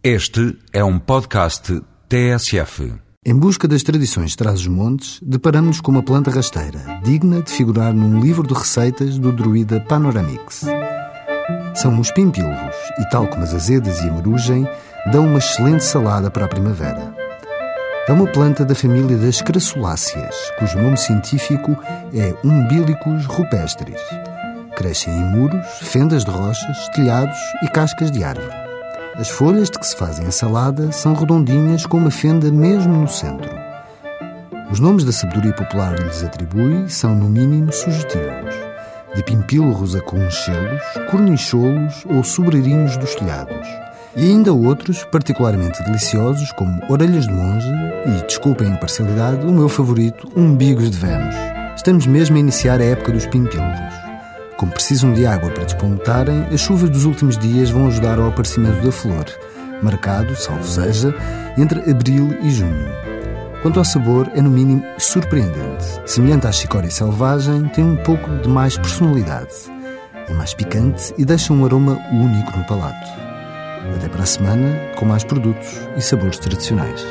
Este é um podcast TSF. Em busca das tradições de Trás-os-Montes, deparamos-nos com uma planta rasteira, digna de figurar num livro de receitas do druida Panoramix. São os pimpilros e, tal como as azedas e a marugem, dão uma excelente salada para a primavera. É uma planta da família das crassuláceas, cujo nome científico é Umbilicus rupestris. Crescem em muros, fendas de rochas, telhados e cascas de árvore. As folhas de que se fazem a salada são redondinhas com uma fenda mesmo no centro. Os nomes da sabedoria popular lhes atribui são, no mínimo, sugestivos. De pimpilros a conchelos, cornicholos ou sobreirinhos dos telhados. E ainda outros particularmente deliciosos, como orelhas de monge e, desculpem a imparcialidade, o meu favorito, umbigos de Vênus. Estamos mesmo a iniciar a época dos pimpilros. Como precisam de água para despontarem, as chuvas dos últimos dias vão ajudar ao aparecimento da flor, marcado, salvo seja, entre abril e junho. Quanto ao sabor, é no mínimo surpreendente. Semelhante à chicória selvagem, tem um pouco de mais personalidade. É mais picante e deixa um aroma único no palato. Até para a semana, com mais produtos e sabores tradicionais.